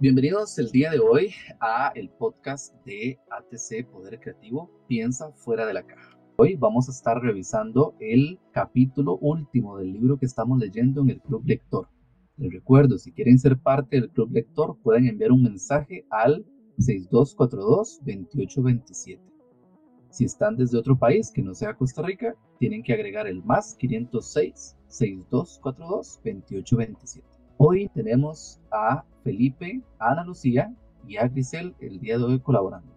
Bienvenidos el día de hoy a el podcast de ATC Poder Creativo, Piensa fuera de la caja. Hoy vamos a estar revisando el capítulo último del libro que estamos leyendo en el Club Lector. Les recuerdo, si quieren ser parte del Club Lector, pueden enviar un mensaje al 6242-2827. Si están desde otro país que no sea Costa Rica, tienen que agregar el más 506-6242-2827. Hoy tenemos a Felipe, a Ana Lucía y a Grisel el día de hoy colaborando.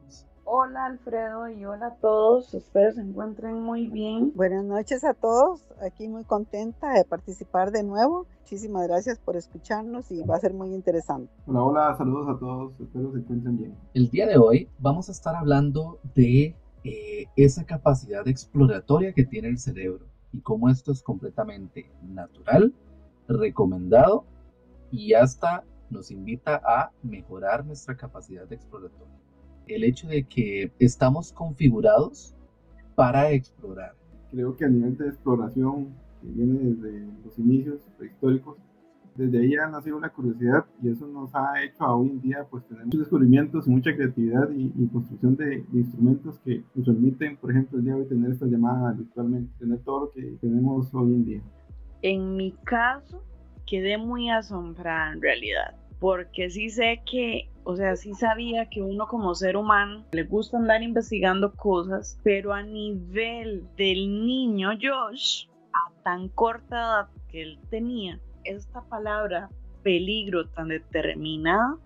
Hola Alfredo y hola a todos, espero se encuentren muy bien. Buenas noches a todos, aquí muy contenta de participar de nuevo. Muchísimas gracias por escucharnos y va a ser muy interesante. Hola, hola, saludos a todos, espero se encuentren bien. El día de hoy vamos a estar hablando de eh, esa capacidad exploratoria que tiene el cerebro y cómo esto es completamente natural, recomendado y hasta nos invita a mejorar nuestra capacidad de exploratoria. El hecho de que estamos configurados para explorar. Creo que a nivel de exploración, que viene desde los inicios prehistóricos, desde ahí ha nacido una curiosidad y eso nos ha hecho a hoy en día pues tener muchos descubrimientos, mucha creatividad y, construcción de, instrumentos que nos permiten, por ejemplo, el día de hoy tener esta llamada virtualmente, tener todo lo que tenemos hoy en día. En mi caso, quedé muy asombrada en realidad, porque sí sé que, o sea, sí sabía que uno como ser humano le gusta andar investigando cosas, pero a nivel del niño Josh, a tan corta edad que él tenía, esta palabra peligro tan determinada,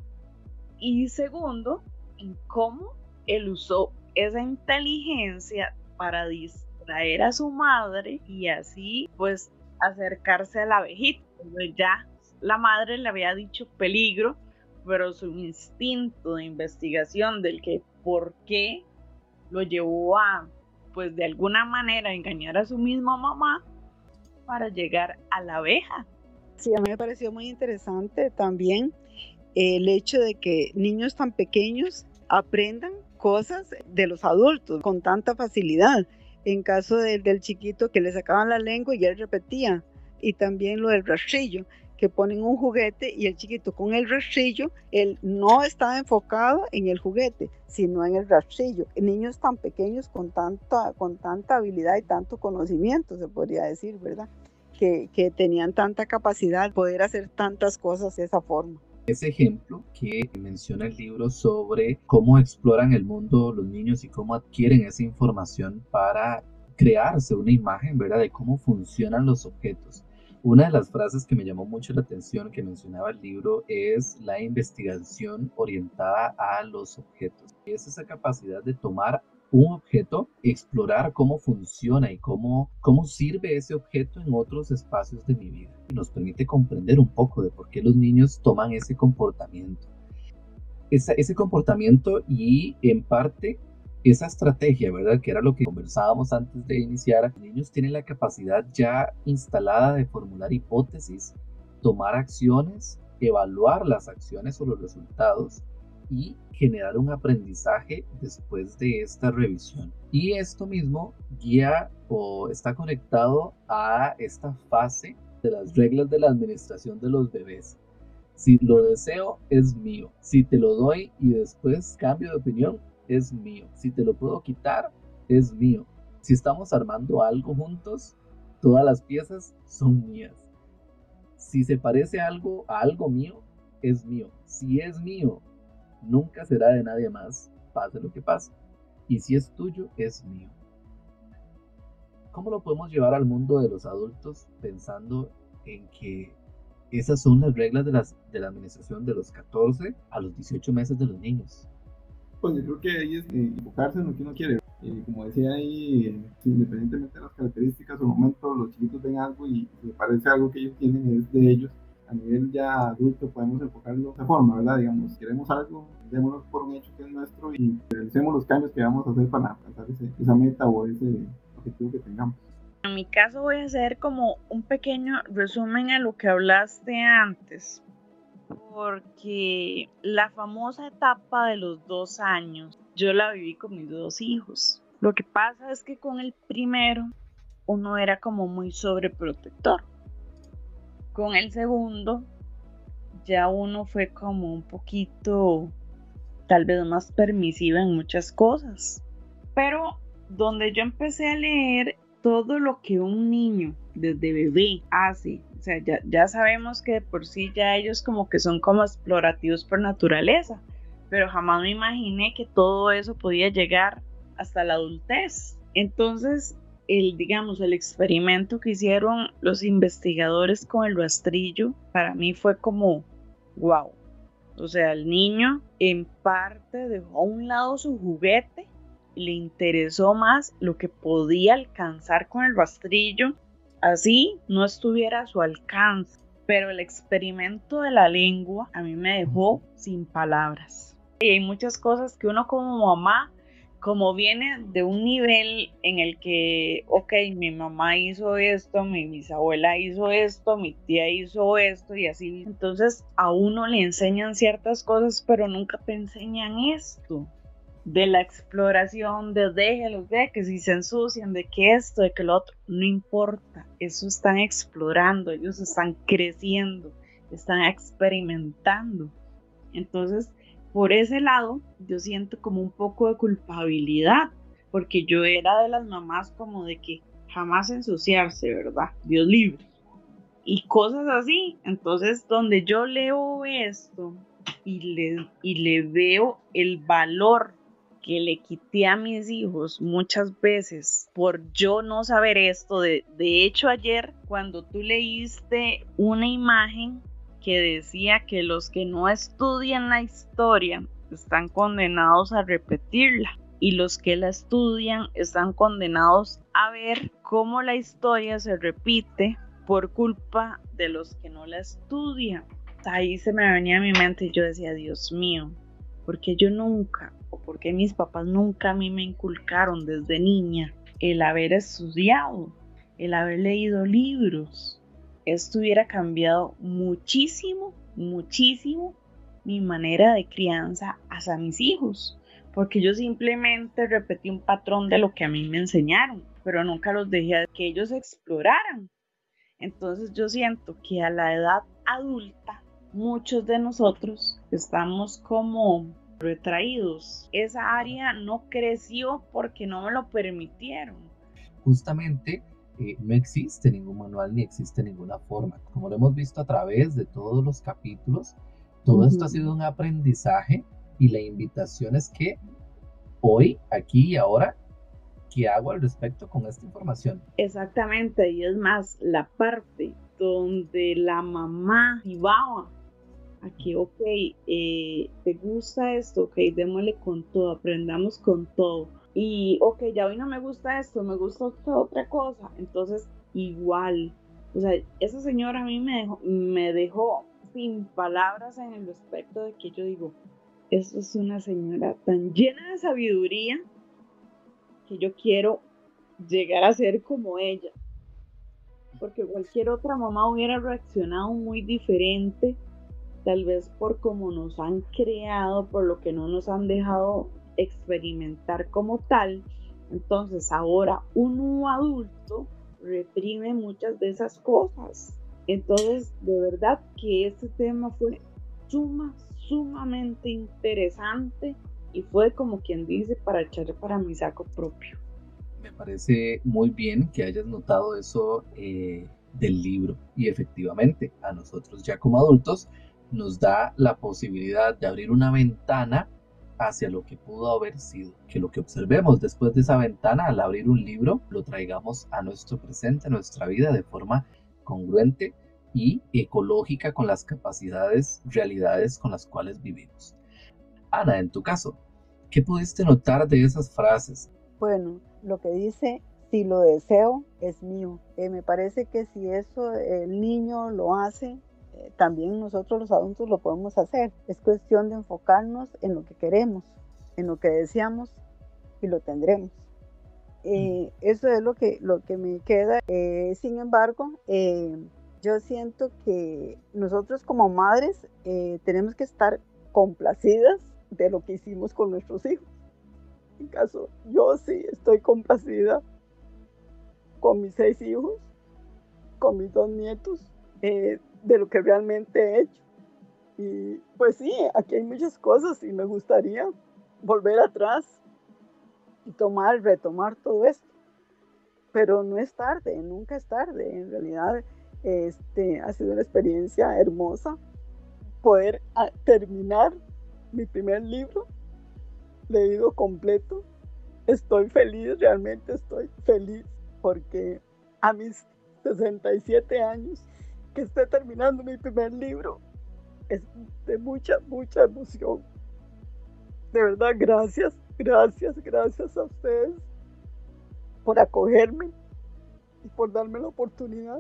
y segundo, en cómo él usó esa inteligencia para distraer a su madre y así pues acercarse a la abejita. Ya la madre le había dicho peligro, pero su instinto de investigación del que por qué lo llevó a, pues de alguna manera, engañar a su misma mamá para llegar a la abeja. Sí, a mí me pareció muy interesante también el hecho de que niños tan pequeños aprendan cosas de los adultos con tanta facilidad. En caso del chiquito que le sacaban la lengua y él repetía, y también lo del rastrillo, que ponen un juguete y el chiquito con el rastrillo, él no está enfocado en el juguete, sino en el rastrillo. Niños tan pequeños con tanta, con tanta habilidad y tanto conocimiento, se podría decir, ¿verdad? Que, que tenían tanta capacidad de poder hacer tantas cosas de esa forma. Ese ejemplo que menciona el libro sobre cómo exploran el mundo los niños y cómo adquieren esa información para crearse una imagen, ¿verdad? De cómo funcionan los objetos. Una de las frases que me llamó mucho la atención que mencionaba el libro es la investigación orientada a los objetos. Es esa capacidad de tomar un objeto, explorar cómo funciona y cómo, cómo sirve ese objeto en otros espacios de mi vida. Nos permite comprender un poco de por qué los niños toman ese comportamiento. ese comportamiento y en parte esa estrategia, ¿verdad? Que era lo que conversábamos antes de iniciar. Los niños tienen la capacidad ya instalada de formular hipótesis, tomar acciones, evaluar las acciones o los resultados y generar un aprendizaje después de esta revisión. Y esto mismo guía o está conectado a esta fase de las reglas de la administración de los bebés. Si lo deseo, es mío. Si te lo doy y después cambio de opinión, es mío. Si te lo puedo quitar, es mío. Si estamos armando algo juntos, todas las piezas son mías. Si se parece algo a algo mío, es mío. Si es mío, nunca será de nadie más, pase lo que pase. Y si es tuyo, es mío. ¿Cómo lo podemos llevar al mundo de los adultos pensando en que esas son las reglas de, las, de la administración de los 14 a los 18 meses de los niños? Pues yo creo que ahí es eh, enfocarse en lo que uno quiere. Eh, como decía ahí, independientemente de las características o momentos, los chiquitos ven algo y le parece algo que ellos tienen es de ellos. A nivel ya adulto podemos enfocarlo de esa forma, ¿verdad? Digamos, queremos algo, démonos por un hecho que es nuestro y realicemos los cambios que vamos a hacer para alcanzar esa meta o ese objetivo que tengamos. En mi caso voy a hacer como un pequeño resumen a lo que hablaste antes porque la famosa etapa de los dos años yo la viví con mis dos hijos. Lo que pasa es que con el primero uno era como muy sobreprotector. Con el segundo ya uno fue como un poquito, tal vez más permisiva en muchas cosas. Pero donde yo empecé a leer todo lo que un niño desde bebé hace, o sea, ya, ya sabemos que por sí ya ellos como que son como explorativos por naturaleza, pero jamás me imaginé que todo eso podía llegar hasta la adultez. Entonces, el, digamos, el experimento que hicieron los investigadores con el rastrillo, para mí fue como, wow. O sea, el niño en parte dejó a un lado su juguete, le interesó más lo que podía alcanzar con el rastrillo, así no estuviera a su alcance. Pero el experimento de la lengua a mí me dejó sin palabras. Y hay muchas cosas que uno como mamá como viene de un nivel en el que, ok, mi mamá hizo esto, mi bisabuela hizo esto, mi tía hizo esto y así, entonces a uno le enseñan ciertas cosas, pero nunca te enseñan esto. De la exploración, de déjelos, de que si se ensucian, de que esto, de que lo otro, no importa. Eso están explorando, ellos están creciendo, están experimentando. Entonces, por ese lado, yo siento como un poco de culpabilidad, porque yo era de las mamás como de que jamás ensuciarse, ¿verdad? Dios libre. Y cosas así. Entonces, donde yo leo esto y le, y le veo el valor que le quité a mis hijos muchas veces por yo no saber esto. De, de hecho, ayer cuando tú leíste una imagen que decía que los que no estudian la historia están condenados a repetirla y los que la estudian están condenados a ver cómo la historia se repite por culpa de los que no la estudian. Ahí se me venía a mi mente y yo decía, Dios mío, porque yo nunca, o porque mis papás nunca a mí me inculcaron desde niña el haber estudiado, el haber leído libros, esto hubiera cambiado muchísimo, muchísimo mi manera de crianza hacia mis hijos, porque yo simplemente repetí un patrón de lo que a mí me enseñaron, pero nunca los dejé que ellos exploraran. Entonces yo siento que a la edad adulta, muchos de nosotros estamos como retraídos. Esa área no creció porque no me lo permitieron. Justamente no existe ningún manual ni existe ninguna forma. Como lo hemos visto a través de todos los capítulos, todo esto ha sido un aprendizaje y la invitación es que hoy, aquí y ahora, ¿qué hago al respecto con esta información? Exactamente, y es más, la parte donde la mamá llevaba a que, ok, eh, te gusta esto, ok, démosle con todo, aprendamos con todo y, ok, ya hoy no me gusta esto, me gusta otra cosa, entonces igual, o sea, esa señora a mí me dejó, me dejó sin palabras en el respecto de que yo digo, eso es una señora tan llena de sabiduría que yo quiero llegar a ser como ella. Porque cualquier otra mamá hubiera reaccionado muy diferente, tal vez por cómo nos han creado, por lo que no nos han dejado experimentar como tal. Entonces ahora uno adulto reprime muchas de esas cosas. Entonces, de verdad que este tema fue suma, sumamente interesante y fue como quien dice para echarle para mi saco propio. Me parece muy bien que hayas notado eso eh, del libro y efectivamente a nosotros ya como adultos nos da la posibilidad de abrir una ventana hacia lo que pudo haber sido, que lo que observemos después de esa ventana al abrir un libro lo traigamos a nuestro presente, a nuestra vida de forma congruente y ecológica con las capacidades, realidades con las cuales vivimos. Ana, en tu caso, ¿qué pudiste notar de esas frases? Bueno, lo que dice, si lo deseo, es mío. Eh, me parece que si eso el niño lo hace, también nosotros los adultos lo podemos hacer. Es cuestión de enfocarnos en lo que queremos, en lo que deseamos y lo tendremos. Eh, eso es lo que, lo que me queda. Eh, sin embargo, eh, yo siento que nosotros como madres tenemos que estar complacidas de lo que hicimos con nuestros hijos. En caso, yo sí estoy complacida con mis seis hijos, con mis dos nietos, de lo que realmente he hecho. Y pues sí, aquí hay muchas cosas y me gustaría volver atrás y tomar, retomar todo esto. Pero no es tarde, nunca es tarde. En realidad, este, ha sido una experiencia hermosa poder ah, terminar mi primer libro leído completo. Estoy feliz, realmente estoy feliz porque a mis 67 años que esté terminando mi primer libro es de mucha, mucha emoción. De verdad, gracias, gracias, gracias a ustedes por acogerme y por darme la oportunidad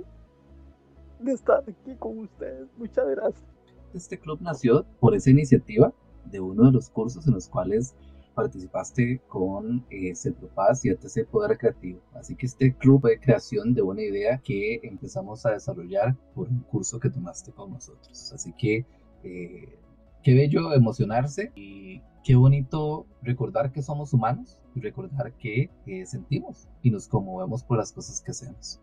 de estar aquí con ustedes. Muchas gracias. Este club nació por esa iniciativa de uno de los cursos en los cuales participaste con eh, Cepropaz y ATC Poder Creativo. Así que este club fue creación de una idea que empezamos a desarrollar por un curso que tomaste con nosotros. Así que eh, qué bello emocionarse y qué bonito recordar que somos humanos y recordar que eh, sentimos y nos conmovemos por las cosas que hacemos.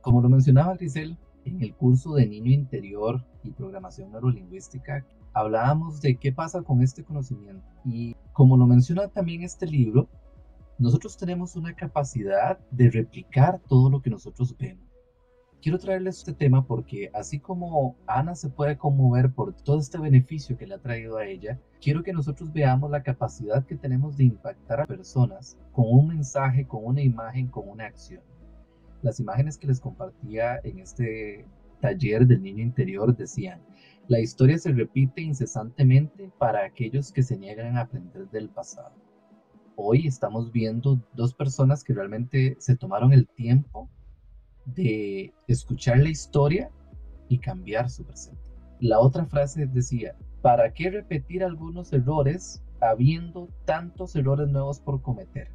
Como lo mencionaba Grisel, en el curso de Niño Interior y Programación Neurolingüística, hablábamos de qué pasa con este conocimiento. Y como lo menciona también este libro, nosotros tenemos una capacidad de replicar todo lo que nosotros vemos. Quiero traerles este tema porque así como Ana se puede conmover por todo este beneficio que le ha traído a ella, quiero que nosotros veamos la capacidad que tenemos de impactar a personas con un mensaje, con una imagen, con una acción. Las imágenes que les compartía en este taller del niño interior decían, la historia se repite incesantemente para aquellos que se niegan a aprender del pasado. Hoy estamos viendo dos personas que realmente se tomaron el tiempo de escuchar la historia y cambiar su presente. La otra frase decía, ¿para qué repetir algunos errores habiendo tantos errores nuevos por cometer?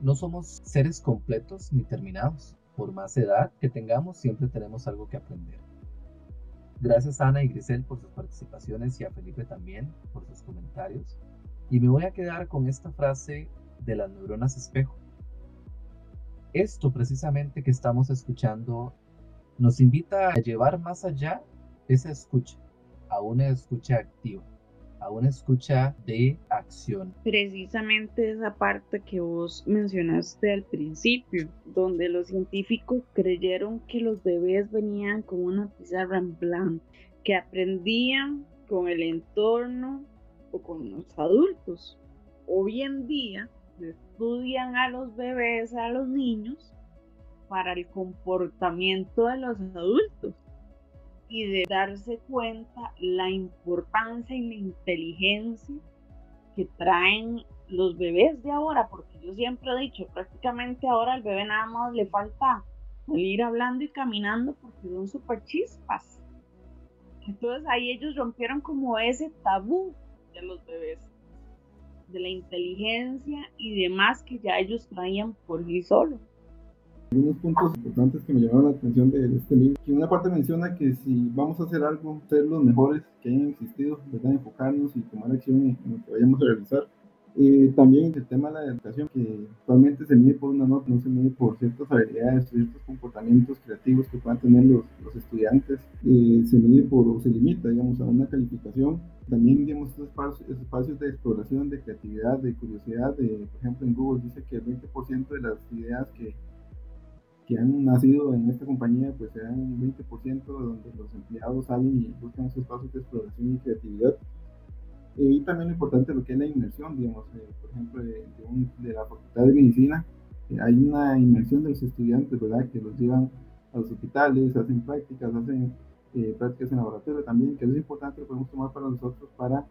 No somos seres completos ni terminados. Por más edad que tengamos, siempre tenemos algo que aprender. Gracias a Ana y Grisel por sus participaciones y a Felipe también por sus comentarios. Y me voy a quedar con esta frase de las neuronas espejo. Esto precisamente que estamos escuchando nos invita a llevar más allá esa escucha, a una escucha activa a una escucha de acción. Precisamente esa parte que vos mencionaste al principio, donde los científicos creyeron que los bebés venían con una pizarra en blanco, que aprendían con el entorno o con los adultos. Hoy en día estudian a los bebés, a los niños, para el comportamiento de los adultos y de darse cuenta la importancia y la inteligencia que traen los bebés de ahora, porque yo siempre he dicho, prácticamente ahora al bebé nada más le falta ir hablando y caminando porque son súper chispas. Entonces ahí ellos rompieron como ese tabú de los bebés, de la inteligencia y demás que ya ellos traían por sí solos. Algunos puntos importantes que me llamaron la atención de, este libro, que una parte menciona que si vamos a hacer algo, ser los mejores que hayan existido, ¿verdad? enfocarnos y tomar acción en, lo que vayamos a realizar. Eh, también el tema de la educación, que actualmente se mide por una nota, no se mide por ciertas habilidades, ciertos comportamientos creativos que puedan tener los, los estudiantes, eh, se mide por, o se limita, digamos, a una calificación. También, digamos, estos espacios, espacios de exploración, de creatividad, de curiosidad, de, por ejemplo, en Google dice que el 20% de las ideas que que han nacido en esta compañía, pues se dan un 20% donde los empleados salen y buscan esos espacios de exploración y creatividad. Eh, y también lo importante lo que es la inmersión, digamos, eh, por ejemplo, de, de, la Facultad de Medicina, eh, hay una inmersión de los estudiantes, ¿verdad?, que los llevan a los hospitales, hacen prácticas, hacen prácticas en laboratorio también, que es importante, lo podemos tomar para nosotros para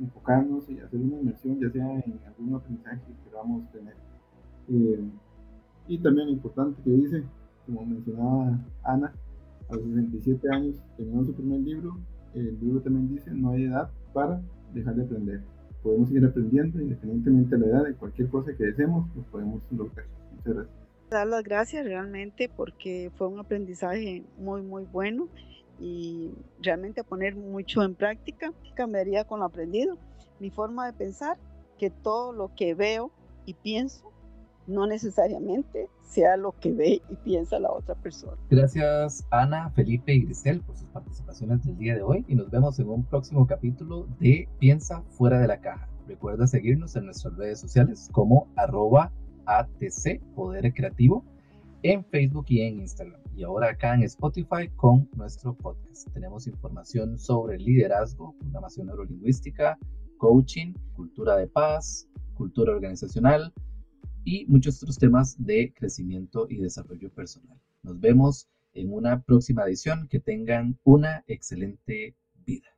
enfocarnos y hacer una inmersión, ya sea en algún aprendizaje que queramos tener. Y también importante que dice, como mencionaba Ana, a los 67 años terminó su primer libro, el libro también dice, no hay edad para dejar de aprender. Podemos seguir aprendiendo independientemente de la edad, de cualquier cosa que deseemos, lo podemos lograr. Muchas gracias. Dar las gracias realmente porque fue un aprendizaje muy, muy bueno y realmente a poner mucho en práctica. Cambiaría con lo aprendido. Mi forma de pensar, que todo lo que veo y pienso no necesariamente sea lo que ve y piensa la otra persona. Gracias Ana, Felipe y Grisel por sus participaciones del día de hoy y nos vemos en un próximo capítulo de Piensa fuera de la caja. Recuerda seguirnos en nuestras redes sociales como arroba ATC Poder Creativo en Facebook y en Instagram. Y ahora acá en Spotify con nuestro podcast. Tenemos información sobre liderazgo, programación neurolingüística, coaching, cultura de paz, cultura organizacional y muchos otros temas de crecimiento y desarrollo personal. Nos vemos en una próxima edición. Que tengan una excelente vida.